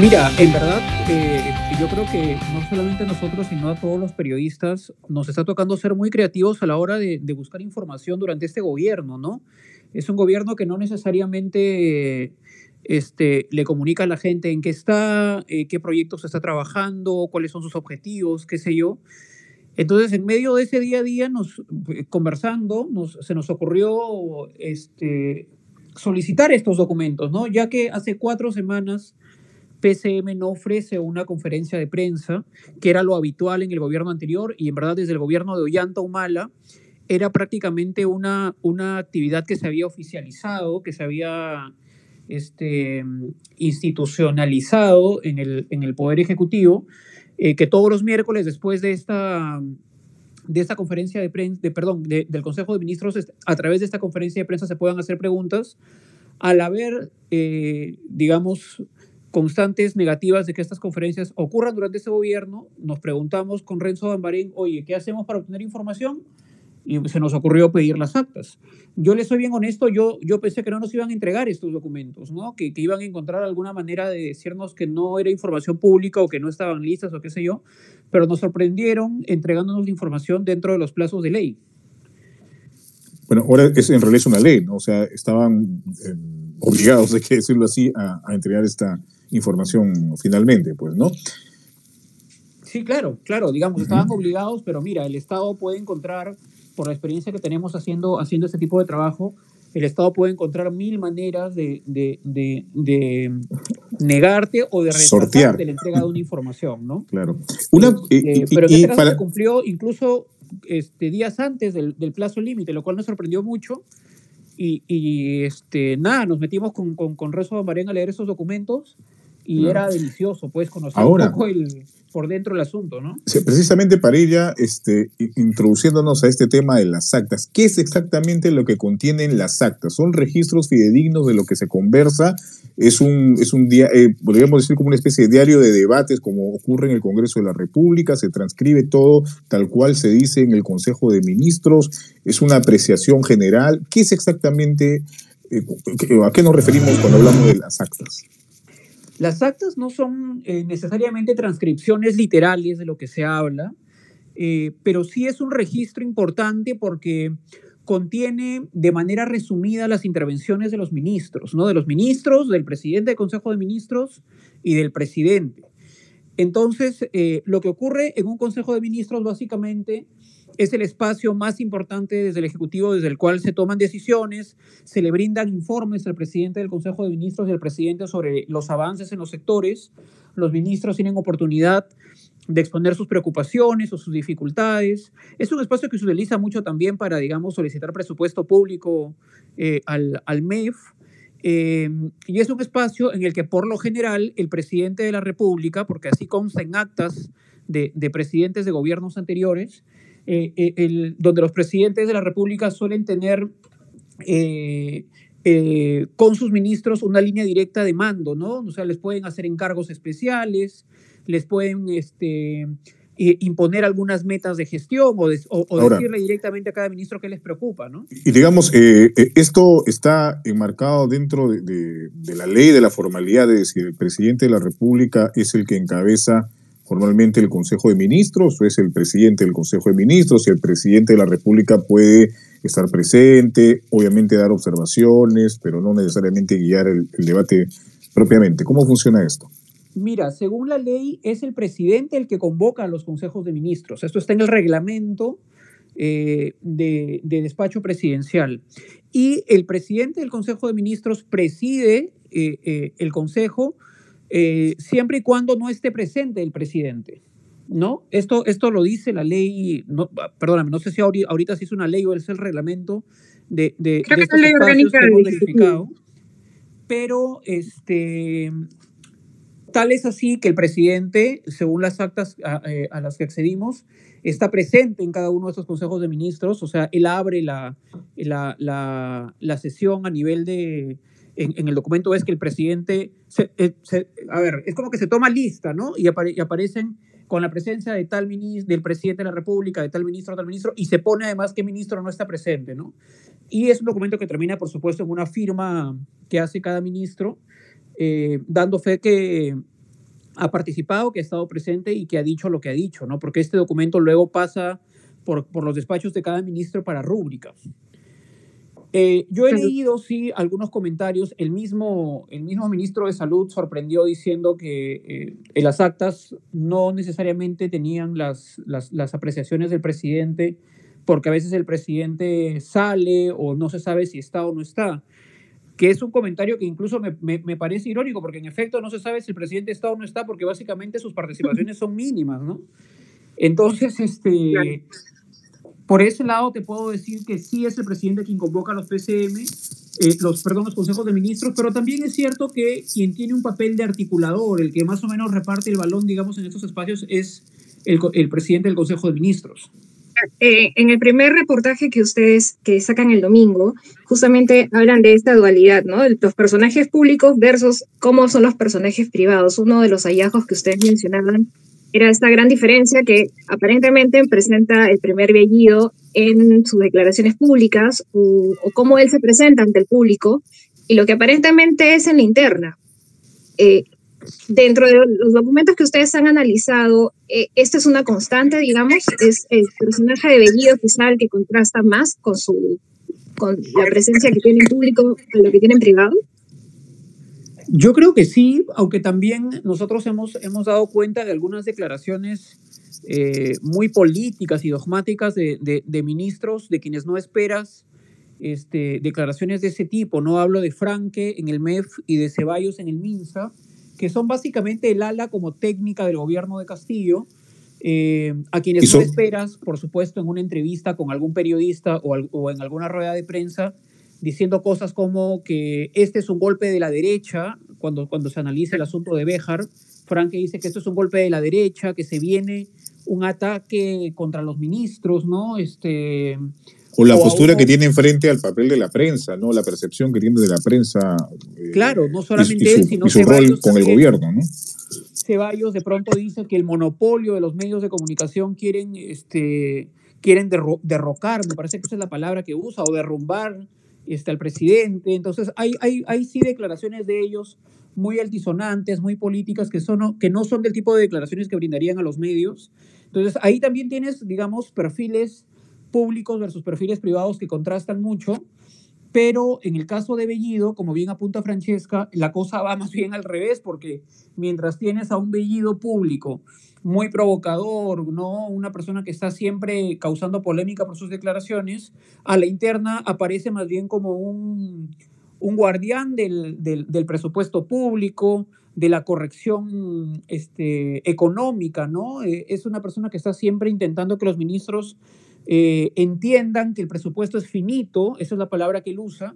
Mira, en verdad, eh, yo creo que no solamente a nosotros, sino a todos los periodistas, nos está tocando ser muy creativos a la hora de, de buscar información durante este gobierno, ¿no? Es un gobierno que no necesariamente este, le comunica a la gente en qué está, eh, qué proyectos está trabajando, cuáles son sus objetivos, qué sé yo. Entonces, en medio de ese día a día, nos, eh, conversando, nos, se nos ocurrió este, solicitar estos documentos, ¿no? Ya que hace cuatro semanas PCM no ofrece una conferencia de prensa, que era lo habitual en el gobierno anterior, y en verdad desde el gobierno de Ollanta Humala era prácticamente una, una actividad que se había oficializado, que se había este, institucionalizado en el, en el Poder Ejecutivo, eh, que todos los miércoles después de esta, de esta conferencia de prensa, de, perdón, de, del Consejo de Ministros, a través de esta conferencia de prensa se puedan hacer preguntas. Al haber, eh, digamos, constantes negativas de que estas conferencias ocurran durante este gobierno, nos preguntamos con Renzo Bambarín, oye, ¿qué hacemos para obtener información? y se nos ocurrió pedir las actas. Yo les soy bien honesto, yo, yo pensé que no nos iban a entregar estos documentos, ¿no? Que, que, iban a encontrar alguna manera de decirnos que no era información pública o que no estaban listas o qué sé yo, pero nos sorprendieron entregándonos la información dentro de los plazos de ley. Bueno, ahora es, en realidad es una ley, ¿no? O sea, estaban eh, obligados, hay que decirlo así, a entregar esta información finalmente, pues, ¿no? Sí, claro, claro, digamos, uh -huh. estaban obligados, pero mira, el Estado puede encontrar por la experiencia que tenemos haciendo, haciendo este tipo de trabajo, el Estado puede encontrar mil maneras de, de, de, de negarte o de retrasarte la entrega de una información, ¿no? Claro. Una, eh, y, pero en este caso para... se cumplió incluso este, días antes del, del plazo límite, lo cual nos sorprendió mucho. Y, y, este, nada, nos metimos con, con, con Rezo Marén a leer esos documentos y claro. era delicioso, pues, conocer Ahora, un poco el, por dentro el asunto, ¿no? Precisamente para ir ya este, introduciéndonos a este tema de las actas. ¿Qué es exactamente lo que contienen las actas? ¿Son registros fidedignos de lo que se conversa? ¿Es un, es un día, eh, podríamos decir como una especie de diario de debates como ocurre en el Congreso de la República? ¿Se transcribe todo tal cual se dice en el Consejo de Ministros? ¿Es una apreciación general? ¿Qué es exactamente, eh, a qué nos referimos cuando hablamos de las actas? Las actas no son eh, necesariamente transcripciones literales de lo que se habla, eh, pero sí es un registro importante porque contiene de manera resumida las intervenciones de los ministros, ¿no? De los ministros, del presidente del Consejo de Ministros y del presidente. Entonces, eh, lo que ocurre en un Consejo de Ministros básicamente es el espacio más importante desde el Ejecutivo, desde el cual se toman decisiones, se le brindan informes al presidente del Consejo de Ministros y al presidente sobre los avances en los sectores. Los ministros tienen oportunidad de exponer sus preocupaciones o sus dificultades. Es un espacio que se utiliza mucho también para, digamos, solicitar presupuesto público eh, al, al MEF. Eh, y es un espacio en el que por lo general el presidente de la República, porque así consta en actas de, de presidentes de gobiernos anteriores, eh, eh, donde los presidentes de la República suelen tener eh, con sus ministros una línea directa de mando, ¿no? O sea, les pueden hacer encargos especiales, les pueden este, imponer algunas metas de gestión o, de, o, o Ahora, decirle directamente a cada ministro qué les preocupa, ¿no? Y digamos, eh, esto está enmarcado dentro de, de, de, la ley de la formalidad, de decir, el presidente de la República es el que encabeza formalmente el Consejo de Ministros, o es el presidente del Consejo de Ministros, y el presidente de la República puede estar presente, obviamente dar observaciones, pero no necesariamente guiar el, el debate propiamente. ¿Cómo funciona esto? Mira, según la ley, es el presidente el que convoca a los consejos de ministros. Esto está en el reglamento eh, de, de, despacho presidencial. Y el presidente del Consejo de Ministros preside eh, eh, el Consejo siempre y cuando no esté presente el presidente. ¿No? Esto, esto lo dice la ley, no, perdóname, no sé si ahorita, ahorita sí es una ley o es el reglamento de, de, de estos ley espacios que hemos verificado, pero este, tal es así que el presidente, según las actas a, eh, las que accedimos, está presente en cada uno de estos consejos de ministros, o sea, él abre la, la, la, sesión a nivel de, en, el documento es que el presidente, eh, a ver, es como que se toma lista, ¿no? Y, apare, y aparecen con la presencia de tal ministro, del presidente de la República, de tal ministro, tal ministro, y se pone además qué ministro no está presente, ¿no? Y es un documento que termina, por supuesto, en una firma que hace cada ministro, eh, dando fe que ha participado, que ha estado presente y que ha dicho lo que ha dicho, ¿no? Porque este documento luego pasa por, por los despachos de cada ministro para rúbricas. Eh, yo he leído, sí, algunos comentarios. El mismo, el mismo ministro de Salud sorprendió diciendo que eh, en las actas no necesariamente tenían las, las, las, apreciaciones del presidente, porque a veces el presidente sale o no se sabe si está o no está. Que es un comentario que incluso me, me, me parece irónico, porque en efecto no se sabe si el presidente está o no está, porque básicamente sus participaciones son mínimas, ¿no? Entonces, este, por ese lado te puedo decir que sí es el presidente quien convoca a los PCM, eh, los, perdón, los consejos de ministros, pero también es cierto que quien tiene un papel de articulador, el que más o menos reparte el balón, digamos, en estos espacios, es el, el presidente del Consejo de Ministros. Eh, en el primer reportaje que ustedes que sacan el domingo, justamente hablan de esta dualidad, ¿no? Los personajes públicos versus cómo son los personajes privados. Uno de los hallazgos que ustedes mencionaban era esta gran diferencia que aparentemente presenta el primer Bellido en sus declaraciones públicas o, cómo él se presenta ante el público y lo que aparentemente es en la interna. Eh, dentro de los documentos que ustedes han analizado, eh, esta es una constante, digamos, es el personaje de Bellido quizá el que contrasta más con, su, con la presencia que tiene en público a lo que tiene en privado. Yo creo que sí, aunque también nosotros hemos, hemos dado cuenta de algunas declaraciones eh, muy políticas y dogmáticas de, de, ministros, de quienes no esperas este, declaraciones de ese tipo. No hablo de Franque en el MEF y de Ceballos en el MINSA, que son básicamente el ala como técnica del gobierno de Castillo, eh, a quienes no esperas, por supuesto, en una entrevista con algún periodista o, o en alguna rueda de prensa, diciendo cosas como que este es un golpe de la derecha, cuando, cuando se analiza el asunto de Béjar, Franke dice que esto es un golpe de la derecha, que se viene un ataque contra los ministros, ¿no? Este, o la postura que tiene frente al papel de la prensa, ¿no? La percepción que tiene de la prensa. Eh, claro, no solamente él, sino y su rol con el gobierno, ¿no? Ceballos de pronto dice que el monopolio de los medios de comunicación quieren, este, quieren derrocar, me parece que esa es la palabra que usa, o derrumbar está el presidente. Entonces, hay, hay, hay sí declaraciones de ellos muy altisonantes, muy políticas, que, son, que no son del tipo de declaraciones que brindarían a los medios. Entonces, ahí también tienes, digamos, perfiles públicos versus perfiles privados que contrastan mucho. Pero en el caso de Bellido, como bien apunta Francesca, la cosa va más bien al revés, porque mientras tienes a un Bellido público muy provocador, ¿no? Una persona que está siempre causando polémica por sus declaraciones, a la interna aparece más bien como un, un guardián del, del, del, presupuesto público, de la corrección este, económica, ¿no? Eh, es una persona que está siempre intentando que los ministros eh, entiendan que el presupuesto es finito, esa es la palabra que él usa,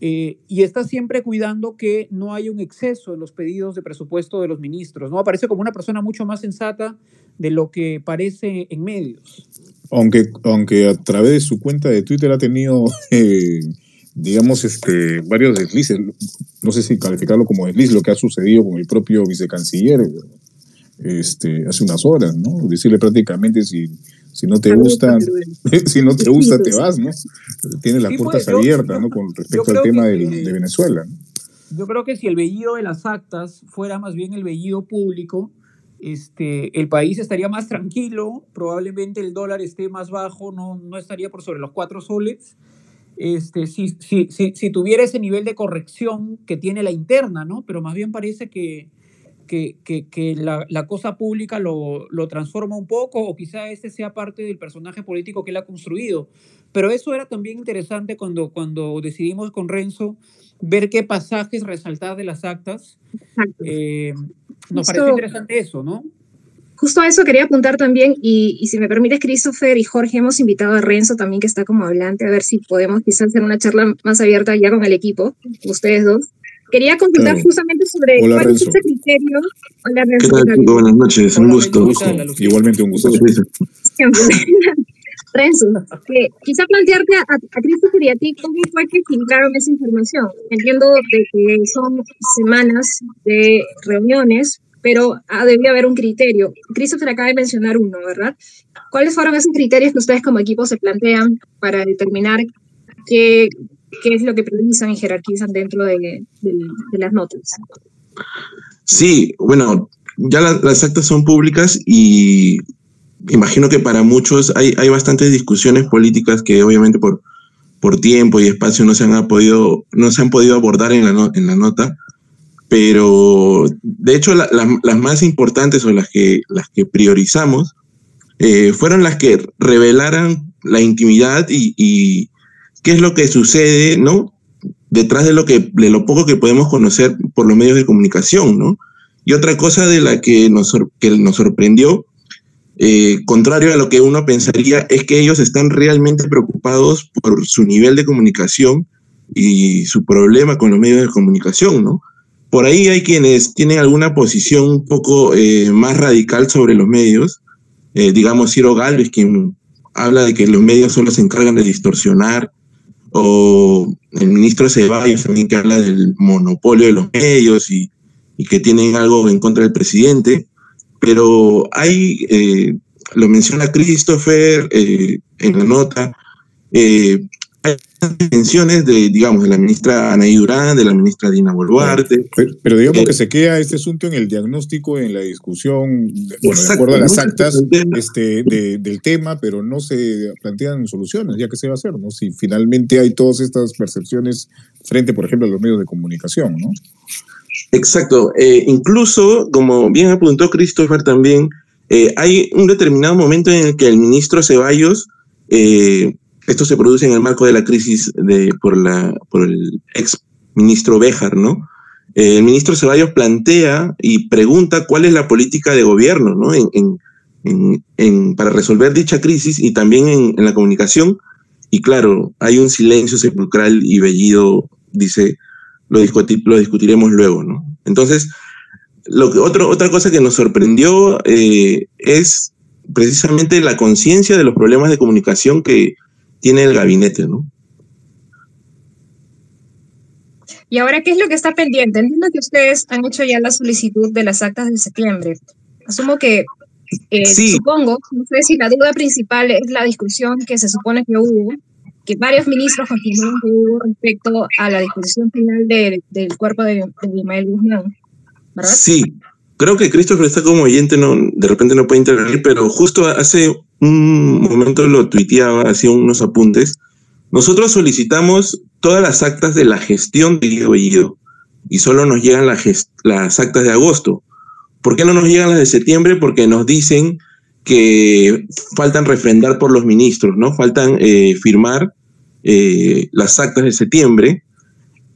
eh, y está siempre cuidando que no haya un exceso en los pedidos de presupuesto de los ministros, ¿no? Aparece como una persona mucho más sensata de lo que parece en medios. Aunque, aunque a través de su cuenta de Twitter ha tenido, eh, digamos, este, varios deslices, no sé si calificarlo como desliz, lo que ha sucedido con el propio vicecanciller este, hace unas horas, ¿no? Decirle prácticamente si si no te gusta, si no te gusta, te vas, ¿no? Tienes las puertas pues, abiertas, ¿no? Con respecto al tema de Venezuela. Yo creo que si el vellido de las actas fuera más bien el vellido público, este, el país estaría más tranquilo, probablemente el dólar esté más bajo, no, no estaría por sobre los cuatro soles. Este, si, si, si, si tuviera ese nivel de corrección que tiene la interna, ¿no? Pero más bien parece que, que, que, la, la, cosa pública lo, lo, transforma un poco o quizá este sea parte del personaje político que él ha construido. Pero eso era también interesante cuando, cuando decidimos con Renzo ver qué pasajes resaltar de las actas. Eh, nos parece interesante eso, ¿no? Justo a eso quería apuntar también, y, y, si me permites, Christopher y Jorge, hemos invitado a Renzo también, que está como hablante, a ver si podemos quizás hacer una charla más abierta ya con el equipo, ustedes dos, Quería consultar justamente sobre Hola, cuál es ese criterio. Hola, Renzo. ¿Qué tal? Buenas noches, un gusto. Igualmente un gusto. Renzo, que quizá plantearte a, a Christopher y a ti cómo fue que filtraron esa información. Entiendo de que son semanas de reuniones, pero ah, debía haber un criterio. Christopher acaba de mencionar uno, ¿verdad? ¿Cuáles fueron esos criterios que ustedes como equipo se plantean para determinar qué, qué es lo que priorizan y jerarquizan dentro de, de, de las notas. Sí, bueno, ya las actas son públicas y imagino que para muchos hay, hay bastantes discusiones políticas que obviamente por, por tiempo y espacio no se han podido, no se han podido abordar en la, en la nota, pero de hecho las más importantes o las que, las que priorizamos eh, fueron las que revelaran la intimidad y, qué es lo que sucede, ¿no? Detrás de lo, que, de lo poco que podemos conocer por los medios de comunicación, ¿no? Y otra cosa de la que nos, que nos sorprendió eh, contrario a lo que uno pensaría, es que ellos están realmente preocupados por su nivel de comunicación y su problema con los medios de comunicación, ¿no? Por ahí hay quienes tienen alguna posición un poco eh, más radical sobre los medios, eh, digamos Ciro Galvez, quien habla de que los medios solo se encargan de distorsionar, o el ministro Ceballos también que habla del monopolio de los medios y, y que tienen algo en contra del presidente. Pero hay, eh, lo menciona Christopher eh, en la nota, eh, hay menciones de, digamos, de la ministra Anaí Durán, de la ministra Dina Boluarte. Pero, digamos que se queda este asunto en el diagnóstico, en la discusión, bueno, de acuerdo a las actas este, del tema, pero no se plantean soluciones, ya que se va a hacer, ¿no? Si finalmente hay todas estas percepciones frente, por ejemplo, a los medios de comunicación, ¿no? Exacto. Eh, incluso, como bien apuntó Christopher también, eh, hay un determinado momento en el que el ministro Ceballos, eh, esto se produce en el marco de la crisis de, por, la, por el ex ministro Béjar, ¿no? el ministro Ceballos plantea y pregunta cuál es la política de gobierno, ¿no? En, para resolver dicha crisis y también en, la comunicación. Y claro, hay un silencio sepulcral y Bellido dice, lo, lo discutiremos luego, ¿no? Entonces, lo que, otro, otra cosa que nos sorprendió eh, es precisamente la conciencia de los problemas de comunicación que tiene el gabinete, ¿no? Y ahora, ¿qué es lo que está pendiente? Entiendo que ustedes han hecho ya la solicitud de las actas de septiembre. Asumo que, eh, supongo, no sé si la duda principal es la discusión que se supone que hubo que varios ministros confirmaron que hubo respecto a la disposición final del cuerpo de, de Guzmán, ¿verdad? Sí, creo que Christopher está como oyente, no, de repente no puede intervenir, pero justo hace un momento lo tuiteaba, hacía unos apuntes. Nosotros solicitamos todas las actas de la gestión de Guido Bellido y solo nos llegan las actas de agosto. ¿Por qué no nos llegan las de septiembre? Porque nos dicen que faltan refrendar por los ministros, ¿no? Faltan eh, firmar eh, las actas de septiembre.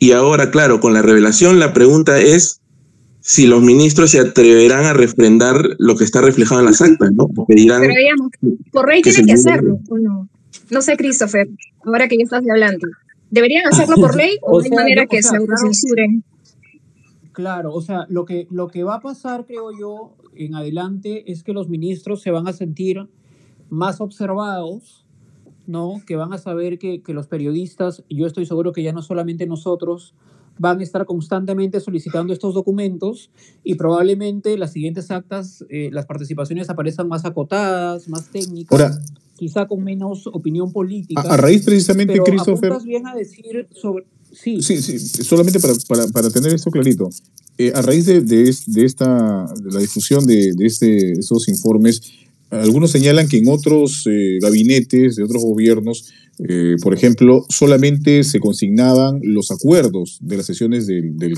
Y ahora, claro, con la revelación, la pregunta es si los ministros se atreverán a refrendar lo que está reflejado en las actas, ¿no? Pero digamos, por ley tienen que hacerlo, ¿o no? No sé, Christopher, ahora que ya estás hablando. ¿Deberían hacerlo por ley o, de manera que se autocensuren? Claro, o sea, lo que, lo que va a pasar, creo yo, en adelante es que los ministros se van a sentir más observados ¿no? Que van a saber que, los periodistas, yo estoy seguro que ya no solamente nosotros, van a estar constantemente solicitando estos documentos y probablemente las siguientes actas, eh, las participaciones aparezcan más acotadas, más técnicas, quizá con menos opinión política. A, raíz precisamente, Christopher... bien a decir sobre... Sí, sí, sí solamente para, tener esto clarito. Eh, a raíz de, de, esta, de la difusión de, de este, esos informes, algunos señalan que en otros eh, gabinetes de otros gobiernos, eh, por ejemplo, solamente se consignaban los acuerdos de las sesiones del, del,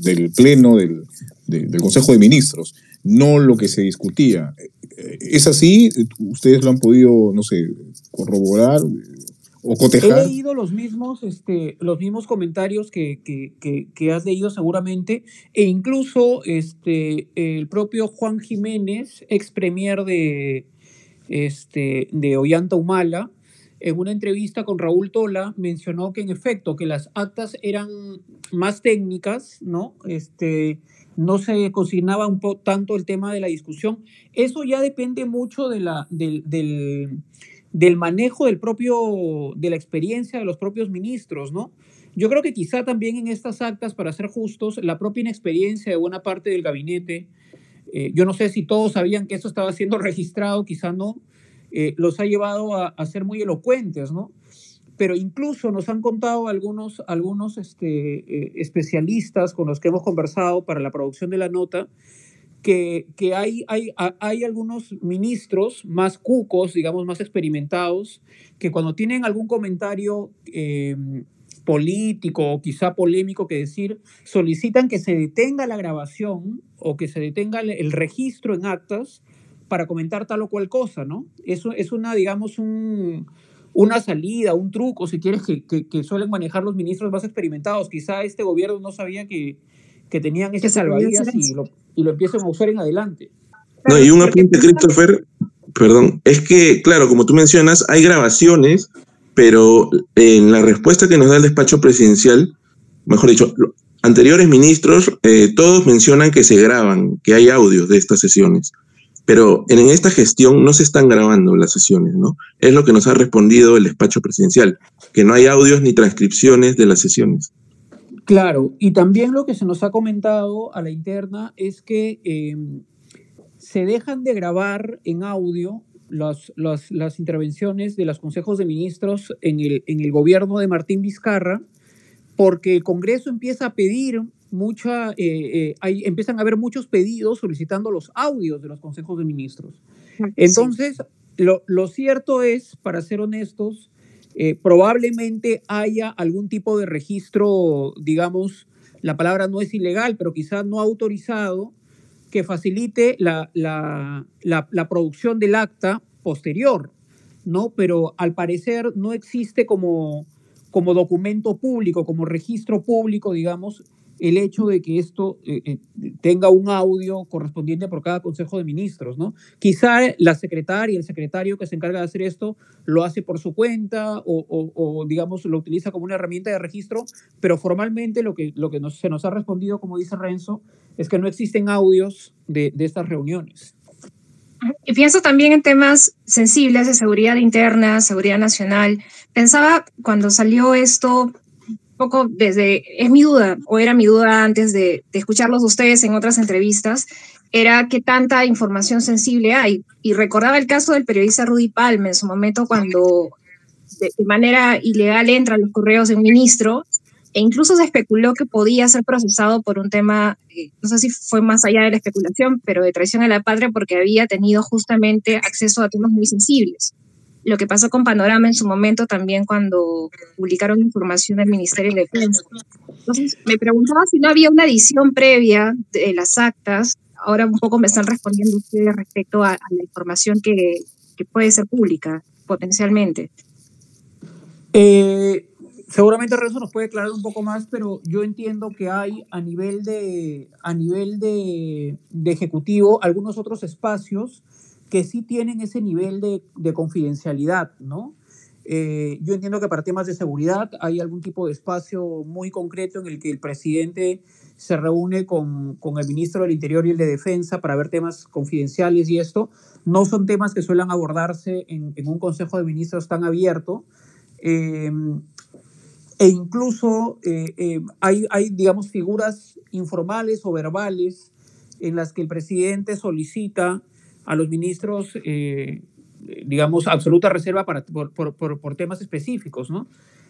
del, Pleno del, del, Consejo de Ministros, no lo que se discutía. Eh, ¿Es así? ¿Ustedes lo han podido, no sé, corroborar? O cotejar. He leído los mismos, este, los mismos comentarios que, que, que, has leído seguramente, e incluso este, el propio Juan Jiménez, ex premier de, este, de Ollanta Humala, en una entrevista con Raúl Tola, mencionó que en efecto, que las actas eran más técnicas, ¿no? Este, no se consignaba un poco tanto el tema de la discusión. Eso ya depende mucho de la, del, del del manejo del propio, de la experiencia de los propios ministros, ¿no? Yo creo que quizá también en estas actas, para ser justos, la propia inexperiencia de buena parte del gabinete, eh, yo no sé si todos sabían que esto estaba siendo registrado, quizá no, eh, los ha llevado a, ser muy elocuentes, ¿no? Pero incluso nos han contado algunos, algunos este, eh, especialistas con los que hemos conversado para la producción de la nota, que, que hay, hay, hay algunos ministros más cucos, digamos, más experimentados, que cuando tienen algún comentario eh, político o quizá polémico que decir, solicitan que se detenga la grabación o que se detenga el registro en actas para comentar tal o cual cosa, ¿no? Eso es una, digamos, un, una salida, un truco, si quieres, que, que, suelen manejar los ministros más experimentados. Quizá este gobierno no sabía que, que tenían ese salvavidas y lo, y lo empiezan a usar en adelante. No, y un apunte, Christopher, perdón, es que, claro, como tú mencionas, hay grabaciones, pero en la respuesta que nos da el despacho presidencial, mejor dicho, anteriores ministros, eh, todos mencionan que se graban, que hay audios de estas sesiones. Pero en esta gestión no se están grabando las sesiones, ¿no? Es lo que nos ha respondido el despacho presidencial, que no hay audios ni transcripciones de las sesiones. Claro, y también lo que se nos ha comentado a la interna es que em, se dejan de grabar en audio las, las, intervenciones de los consejos de ministros en el, en el gobierno de Martín Vizcarra, porque el Congreso empieza a pedir mucha, eh, eh, empiezan a haber muchos pedidos solicitando los audios de los consejos de ministros. Entonces, lo, cierto es, para ser honestos, eh, probablemente haya algún tipo de registro, digamos, la palabra no es ilegal, pero quizás no autorizado, que facilite la, la, la, producción del acta posterior, ¿no? Pero al parecer no existe como, como documento público, como registro público, digamos, el hecho de que esto eh, eh, tenga un audio correspondiente por cada Consejo de Ministros, ¿no? Quizá la secretaria, el secretario que se encarga de hacer esto, lo hace por su cuenta o, digamos, lo utiliza como una herramienta de registro, pero formalmente lo que, se nos ha respondido, como dice Renzo, es que no existen audios de estas reuniones. Y pienso también en temas sensibles de seguridad interna, seguridad nacional. Pensaba cuando salió esto, poco desde, es mi duda, o era mi duda antes de, de escucharlos ustedes en otras entrevistas, era qué tanta información sensible hay. Y recordaba el caso del periodista Rudy Palme en su momento cuando de, manera ilegal entra los correos de un ministro e incluso se especuló que podía ser procesado por un tema, eh, no sé si fue más allá de la especulación, pero de traición a la patria porque había tenido justamente acceso a temas muy sensibles lo que pasó con Panorama en su momento también cuando publicaron información del Ministerio de Defensa. Entonces, me preguntaba si no había una edición previa de las actas. Ahora un poco me están respondiendo ustedes respecto a, la información que, que, puede ser pública potencialmente. Eh, seguramente Renzo nos puede aclarar un poco más, pero yo entiendo que hay a nivel de, a nivel de, de ejecutivo algunos otros espacios que sí tienen ese nivel de, de confidencialidad, ¿no? Eh, yo entiendo que para temas de seguridad hay algún tipo de espacio muy concreto en el que el presidente se reúne con, con, el ministro del Interior y el de Defensa para ver temas confidenciales y esto. No son temas que suelen abordarse en, en un Consejo de Ministros tan abierto. Eh, e incluso eh, hay, hay, digamos, figuras informales o verbales en las que el presidente solicita a los ministros, eh, digamos, absoluta reserva para, por, por, por, temas específicos, ¿no?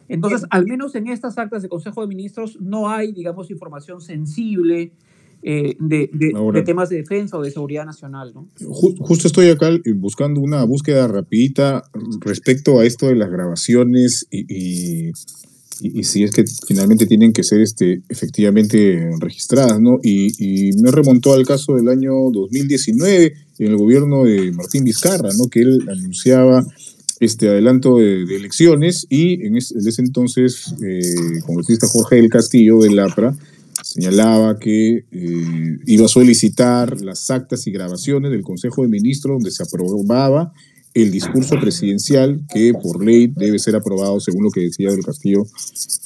Entonces, al menos en estas actas de Consejo de Ministros no hay, digamos, información sensible eh, de, de, temas de defensa o de seguridad nacional, ¿no? justo estoy acá buscando una búsqueda rapidita respecto a esto de las grabaciones y y, si es que finalmente tienen que ser este, efectivamente registradas, ¿no? Y, me remontó al caso del año 2019 en el gobierno de Martín Vizcarra, ¿no? Que él anunciaba este adelanto de, elecciones y en ese, entonces, eh, congresista Jorge del Castillo del APRA señalaba que eh, iba a solicitar las actas y grabaciones del Consejo de Ministros donde se aprobaba el discurso presidencial que por ley debe ser aprobado, según lo que decía del Castillo,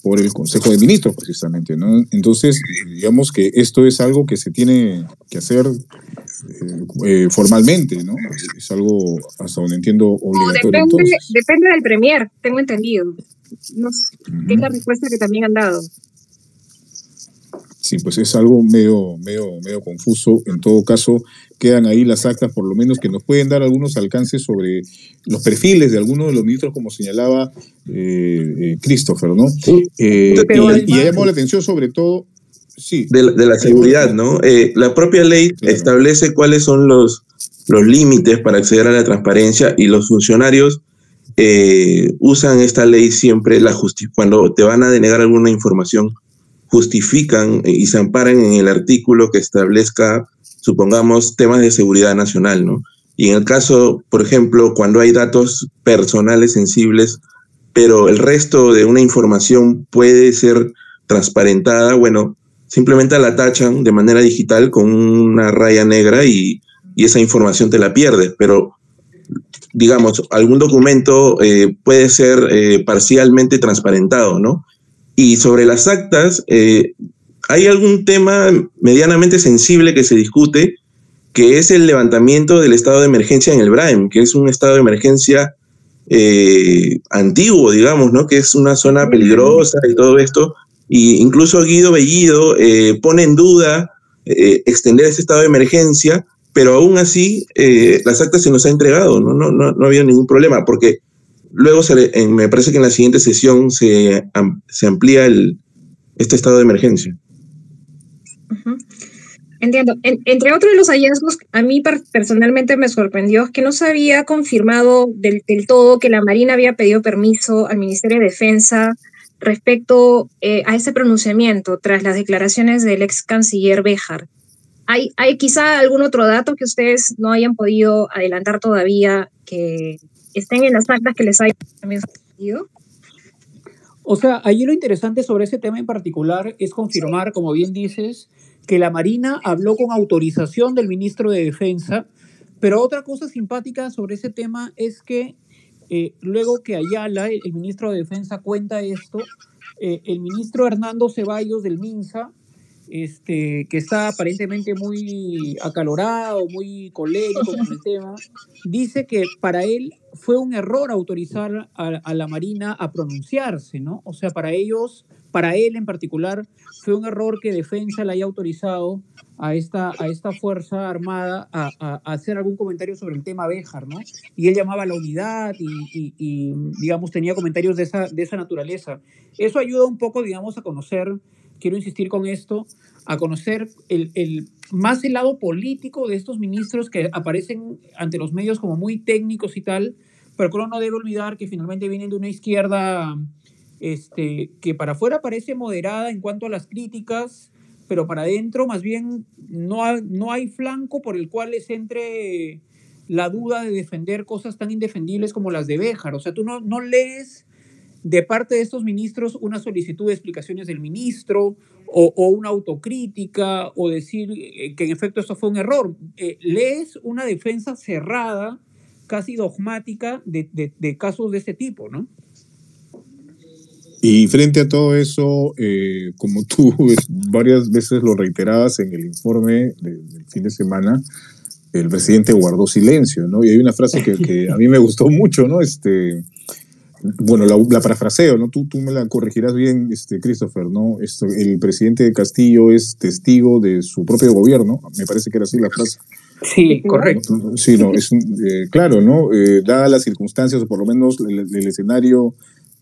por el Consejo de Ministros, precisamente. ¿no? Entonces, digamos que esto es algo que se tiene que hacer eh, eh, formalmente, ¿no? Es algo, hasta donde entiendo, obligatorio. depende, del Premier, tengo entendido. No es la respuesta que también han dado. Sí, pues es algo medio, medio, medio confuso. En todo caso, quedan ahí las actas, por lo menos, que nos pueden dar algunos alcances sobre los perfiles de algunos de los ministros, como señalaba eh, eh Christopher, ¿no? Eh, y, y llamó la atención sobre todo sí. de, la seguridad, ¿no? Eh, la propia ley establece cuáles son los, los límites para acceder a la transparencia y los funcionarios eh, usan esta ley siempre la cuando te van a denegar alguna información, justifican y se amparan en el artículo que establezca, supongamos, temas de seguridad nacional, ¿no? Y en el caso, por ejemplo, cuando hay datos personales sensibles, pero el resto de una información puede ser transparentada, bueno, simplemente la tachan de manera digital con una raya negra y, esa información te la pierdes, pero digamos, algún documento eh, puede ser eh, parcialmente transparentado, ¿no? Y sobre las actas, eh, hay algún tema medianamente sensible que se discute, que es el levantamiento del estado de emergencia en el BRAEM, que es un estado de emergencia antiguo, digamos, ¿no? Que es una zona peligrosa y todo esto. Y incluso Guido Bellido pone en duda extender ese estado de emergencia pero aún así eh, las actas se nos ha entregado, ¿no? No, no, no había ningún problema, porque luego se, me parece que en la siguiente sesión se, se amplía el, este estado de emergencia. Entiendo. entre otros los hallazgos, a mí personalmente me sorprendió que no se había confirmado del, todo que la Marina había pedido permiso al Ministerio de Defensa respecto eh, a ese pronunciamiento tras las declaraciones del ex canciller Béjar. ¿Hay, ¿Hay quizá algún otro dato que ustedes no hayan podido adelantar todavía que estén en las actas que les haya también? O sea, ahí lo interesante sobre ese tema en particular es confirmar, como bien dices, que la Marina habló con autorización del ministro de Defensa, pero otra cosa simpática sobre ese tema es que eh, luego que Ayala, el, ministro de Defensa, cuenta esto, eh, el ministro Hernando Ceballos del MINSA este, que está aparentemente muy acalorado, muy colérico con el tema, dice que para él fue un error autorizar a, la Marina a pronunciarse, ¿no? O sea, para ellos, para él en particular, fue un error que Defensa le haya autorizado a esta, a esta Fuerza Armada a, hacer algún comentario sobre el tema Béjar, ¿no? Y él llamaba a la unidad y, y, digamos, tenía comentarios de esa, de esa naturaleza. Eso ayuda un poco, digamos, a conocer quiero insistir con esto, a conocer el, el, más el lado político de estos ministros que aparecen ante los medios como muy técnicos y tal, pero uno no debe olvidar que finalmente vienen de una izquierda este, que para afuera parece moderada en cuanto a las críticas, pero para adentro más bien no, no hay flanco por el cual les entre la duda de defender cosas tan indefendibles como las de Béjar. O sea, tú no, no lees de parte de estos ministros una solicitud de explicaciones del ministro o, una autocrítica o decir eh, que en efecto esto fue un error. Eh, lees una defensa cerrada, casi dogmática, de, casos de este tipo, ¿no? Y frente a todo eso, eh, como tú varias veces lo reiterabas en el informe del fin de semana, el presidente guardó silencio, ¿no? Y hay una frase que, que a mí me gustó mucho, ¿no? Este, bueno, la, parafraseo, ¿no? Tú, tú me la corregirás bien, este, Christopher, ¿no? Esto, el presidente de Castillo es testigo de su propio gobierno, me parece que era así la frase. Sí, correcto. Sí, no, es eh, claro, ¿no? Eh, dadas las circunstancias, o por lo menos el, escenario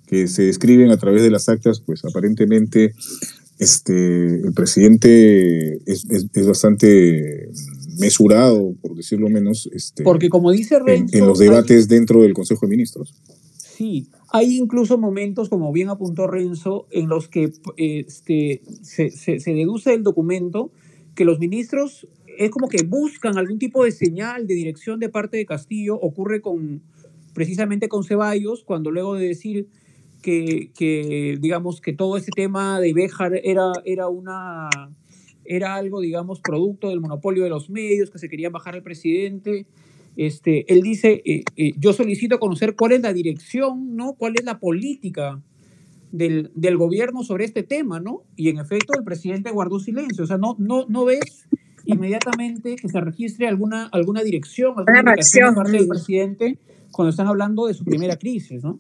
que se describen a través de las actas, pues aparentemente este, el presidente es, bastante mesurado, por decirlo menos, este, Porque como dice Renzo, en, los debates dentro del Consejo de Ministros. Sí, hay incluso momentos, como bien apuntó Renzo, en los que este, se, deduce del documento que los ministros es como que buscan algún tipo de señal de dirección de parte de Castillo. Ocurre con precisamente con Ceballos, cuando luego de decir que, que digamos, que todo ese tema de Béjar era, era, una, era algo, digamos, producto del monopolio de los medios, que se querían bajar al presidente este, él dice, eh, eh, yo solicito conocer cuál es la dirección, ¿no? ¿Cuál es la política del, del, gobierno sobre este tema, ¿no? Y en efecto el presidente guardó silencio, o sea, no, no, no ves inmediatamente que se registre alguna, alguna dirección, alguna reacción parte del presidente cuando están hablando de su primera crisis, ¿no?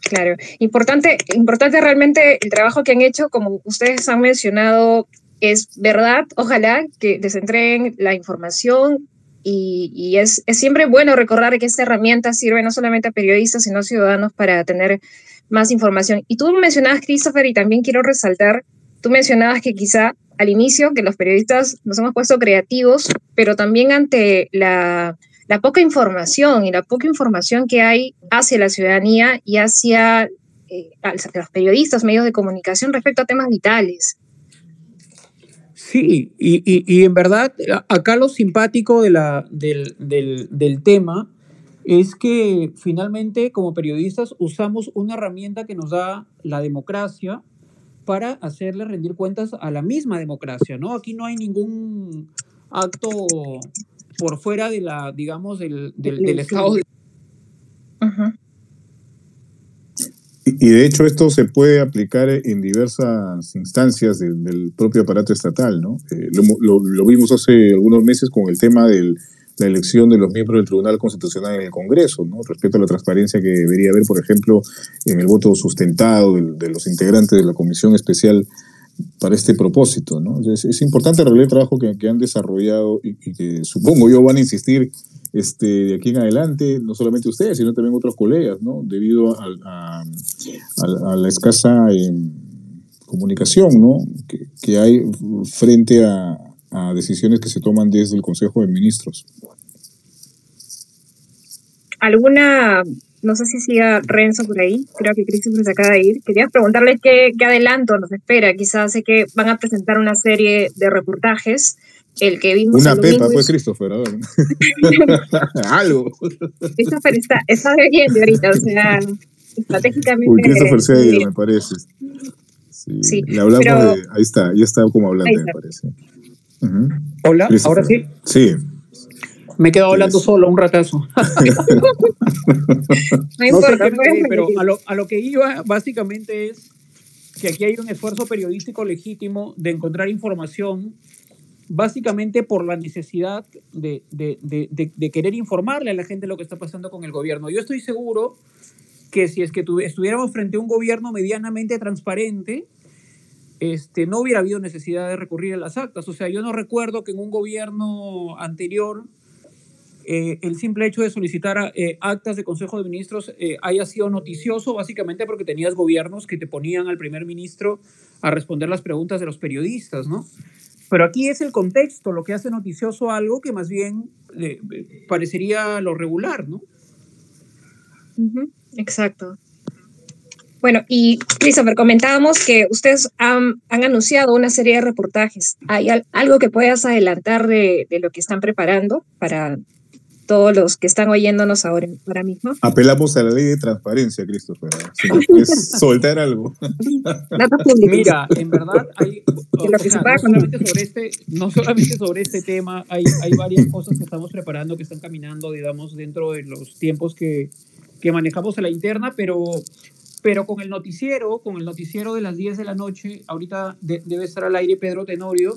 Claro, importante, importante realmente el trabajo que han hecho, como ustedes han mencionado, es verdad, ojalá que les entreguen la información y, es, siempre bueno recordar que esta herramienta sirve no solamente a periodistas, sino a ciudadanos para tener más información. Y tú mencionabas, Christopher, y también quiero resaltar tú mencionabas que quizá al inicio, que los periodistas nos hemos puesto creativos, pero también ante la, la poca información y la poca información que hay hacia la ciudadanía y hacia eh, los periodistas, medios de comunicación respecto a temas vitales. Sí, y, y, y en verdad, acá lo simpático de la, del, del, del tema es que finalmente como periodistas usamos una herramienta que nos da la democracia para hacerle rendir cuentas a la misma democracia, ¿no? Aquí no hay ningún acto por fuera de la, digamos, del, del, del Estado. Ujú. Y, de hecho esto se puede aplicar en diversas instancias del, propio aparato estatal, ¿no? Eh, lo, lo- vimos hace algunos meses con el tema de la elección de los miembros del Tribunal Constitucional en el Congreso, ¿no? Respecto a la transparencia que debería haber, por ejemplo, en el voto sustentado del- de, los integrantes de la Comisión Especial para este propósito, ¿no? Es, importante revelar el trabajo que, que han desarrollado y, y que supongo yo van a insistir este, de aquí en adelante, no solamente ustedes, sino también otros colegas, ¿no? Debido a, la escasa eh, comunicación, ¿no? Que, hay frente a, decisiones que se toman desde el Consejo de Ministros. ¿Alguna, no sé si siga Renzo por ahí, creo que Christopher se acaba de ir, quería preguntarle qué, qué adelanto nos espera, quizás sé que van a presentar una serie de reportajes, el que vimos Una el pepa, pues, y- Christopher, a ver. Algo. Christopher está, está bebiendo ahorita, o sea, estratégicamente. Uy, Christopher se ha muy ido, bien. me parece. Sí, Sí, le hablamos pero- de. Ahí está, ya está como hablante, Ahí me parece. Hola, ahora sí. Sí. Me he quedado hablando Sí. solo un ratazo. No No sé importa, pero a lo, a lo que iba básicamente es que aquí hay un esfuerzo periodístico legítimo de encontrar información, básicamente por la necesidad de, de- de- de- querer informarle a la gente lo que está pasando con el gobierno. Yo estoy seguro que si es que tuvi- estuviéramos frente a un gobierno medianamente transparente, este, no hubiera habido necesidad de recurrir a las actas. O sea, yo no recuerdo que en un gobierno anterior eh, el simple hecho de solicitar eh, actas de Consejo de Ministros eh, haya sido noticioso, básicamente porque tenías gobiernos que te ponían al primer ministro a responder las preguntas de los periodistas, ¿no? Pero aquí es el contexto lo que hace noticioso algo que más bien eh, parecería lo regular, ¿no? Exacto. Bueno, y Christopher, comentábamos que ustedes han, han anunciado una serie de reportajes. ¿Hay al- algo que puedas adelantar de, de lo que están preparando para todos los que están oyéndonos ahora, ahora mismo? Apelamos a la ley de transparencia, Christopher. Si soltar algo. Mira, en verdad hay, lo que sea, se pueda no, solamente sobre este, no solamente sobre este tema, hay, hay varias cosas que estamos preparando, que están caminando, digamos, dentro de los tiempos que, que manejamos a la interna, pero, pero con el noticiero, con el noticiero de las 10 de la noche, ahorita de- debe estar al aire Pedro Tenorio,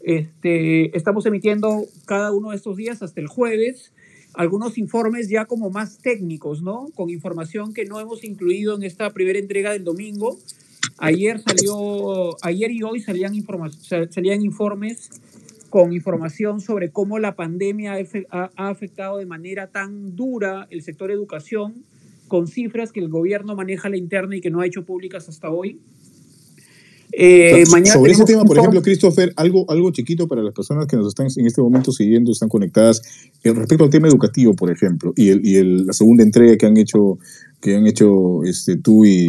este, estamos emitiendo cada uno de estos días hasta el jueves algunos informes ya como más técnicos, ¿no? Con información que no hemos incluido en esta primera entrega del domingo. Ayer salió, ayer y hoy salían, salían informes con información sobre cómo la pandemia ha afectado de manera tan dura el sector educación, con cifras que el gobierno maneja a la interna y que no ha hecho públicas hasta hoy. Eh, mañana Sobre ese tema, por ejemplo, Christopher, algo, algo chiquito para las personas que nos están en este momento siguiendo, están conectadas, eh, respecto al tema educativo, por ejemplo, y, el, y el- la segunda entrega que han hecho, que han hecho este, tú y,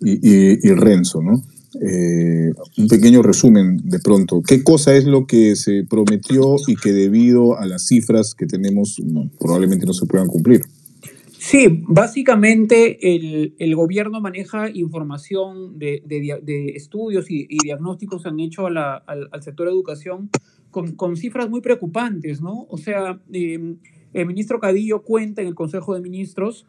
y, y- y Renzo, ¿no? Eh, un pequeño resumen de pronto. ¿Qué cosa es lo que se prometió y que debido a las cifras que tenemos no, probablemente no se puedan cumplir? Sí, básicamente el, el gobierno maneja información de, de estudios y, diagnósticos que han hecho a la- al, al sector educación con, con cifras muy preocupantes, ¿no? O sea, eh, el ministro Cadillo cuenta en el Consejo de Ministros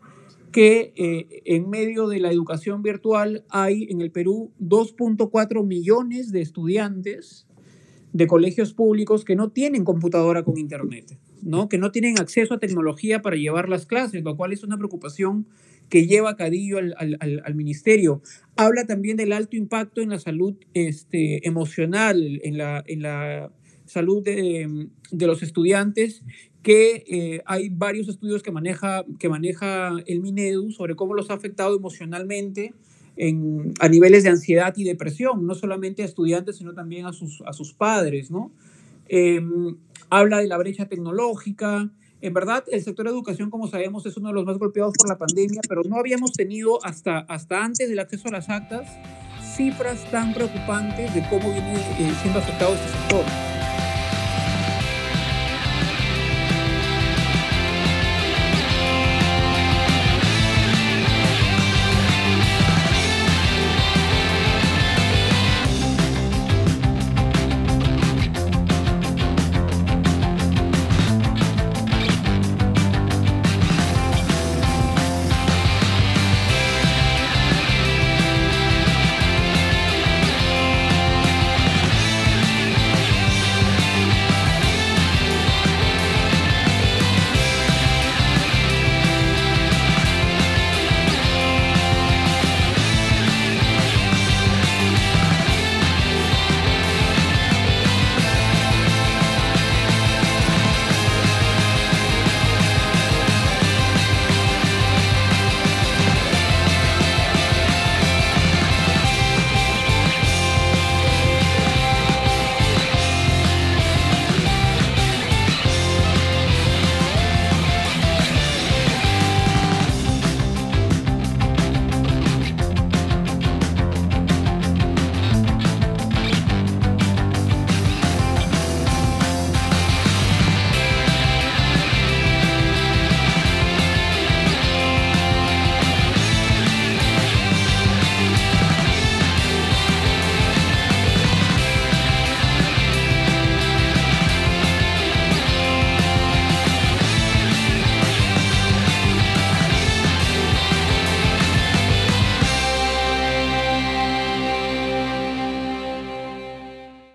que eh, en medio de la educación virtual hay en el Perú 2.4 millones de estudiantes de colegios públicos que no tienen computadora con internet, ¿no? Que no tienen acceso a tecnología para llevar las clases, lo cual es una preocupación que lleva Cadillo al, al- al- ministerio. Habla también del alto impacto en la salud este, emocional, en la, en la salud de, de los estudiantes, que eh, hay varios estudios que maneja, que maneja el Minedu sobre cómo los ha afectado emocionalmente a niveles de ansiedad y depresión, no solamente a estudiantes, sino también a sus, a sus padres, ¿no? Em, habla de la brecha tecnológica. En verdad, el sector de educación, como sabemos, es uno de los más golpeados por la pandemia, pero no habíamos tenido hasta, hasta antes del acceso a las actas cifras tan preocupantes de cómo viene eh, siendo afectado este sector.